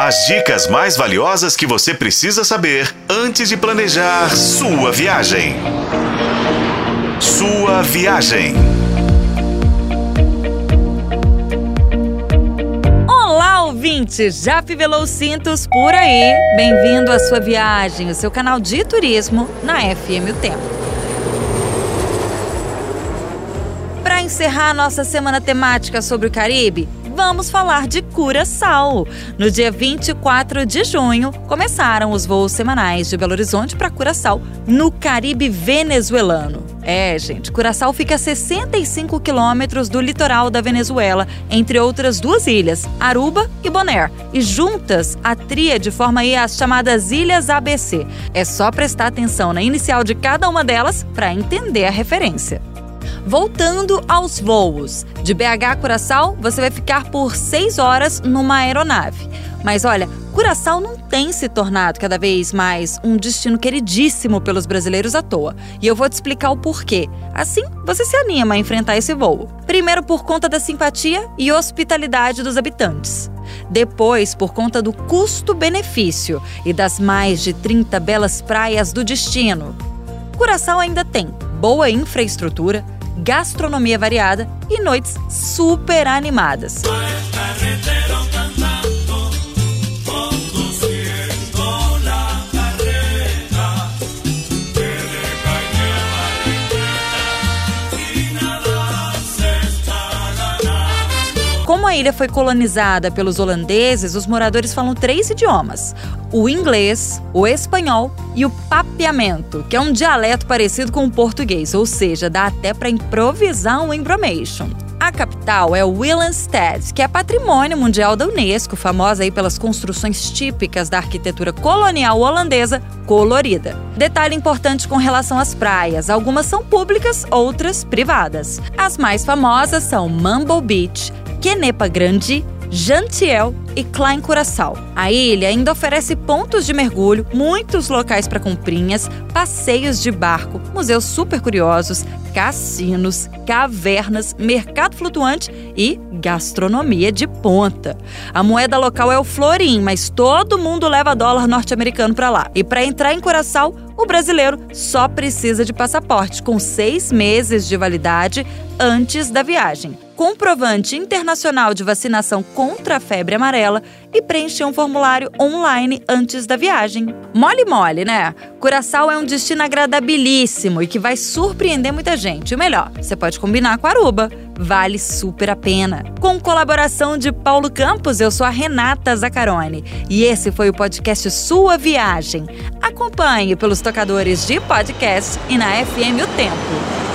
As dicas mais valiosas que você precisa saber antes de planejar sua viagem. Sua viagem. Olá, ouvinte! Já fivelou os cintos por aí? Bem-vindo à sua viagem, o seu canal de turismo na FM O Tempo. Para encerrar nossa semana temática sobre o Caribe, vamos falar de Curaçao. No dia 24 de junho, começaram os voos semanais de Belo Horizonte para Curaçao, no Caribe venezuelano. É, gente, Curaçao fica a 65 quilômetros do litoral da Venezuela, entre outras duas ilhas, Aruba e Bonaire. E juntas, a tríade forma aí as chamadas Ilhas ABC. É só prestar atenção na inicial de cada uma delas para entender a referência. Voltando aos voos. De BH a Curaçao, você vai ficar por seis horas numa aeronave. Mas olha, Curaçao não tem se tornado cada vez mais um destino queridíssimo pelos brasileiros à toa. E eu vou te explicar o porquê. Assim, você se anima a enfrentar esse voo. Primeiro, por conta da simpatia e hospitalidade dos habitantes. Depois, por conta do custo-benefício e das mais de 30 belas praias do destino. Curaçao ainda tem boa infraestrutura, gastronomia variada e noites super animadas. A ilha foi colonizada pelos holandeses, os moradores falam três idiomas: o inglês, o espanhol e o papiamento, que é um dialeto parecido com o português, ou seja, dá até para improvisar um embromation. A capital é Willemstad, que é patrimônio mundial da Unesco, famosa aí pelas construções típicas da arquitetura colonial holandesa colorida. Detalhe importante com relação às praias: algumas são públicas, outras privadas. As mais famosas são Mambo Beach, Quenepa Grande, Jantiel e Klein Curaçao. A ilha ainda oferece pontos de mergulho, muitos locais para comprinhas, passeios de barco, museus super curiosos, cassinos, cavernas, mercado flutuante e gastronomia de ponta. A moeda local é o florim, mas todo mundo leva dólar norte-americano para lá. E para entrar em Curaçao, o brasileiro só precisa de passaporte com seis meses de validade antes da viagem comprovante internacional de vacinação contra a febre amarela e preencher um formulário online antes da viagem. Mole mole, né? Curaçao é um destino agradabilíssimo e que vai surpreender muita gente. O melhor, você pode combinar com Aruba. Vale super a pena. Com colaboração de Paulo Campos, eu sou a Renata Zacarone e esse foi o podcast Sua Viagem. Acompanhe pelos tocadores de podcast e na FM O Tempo.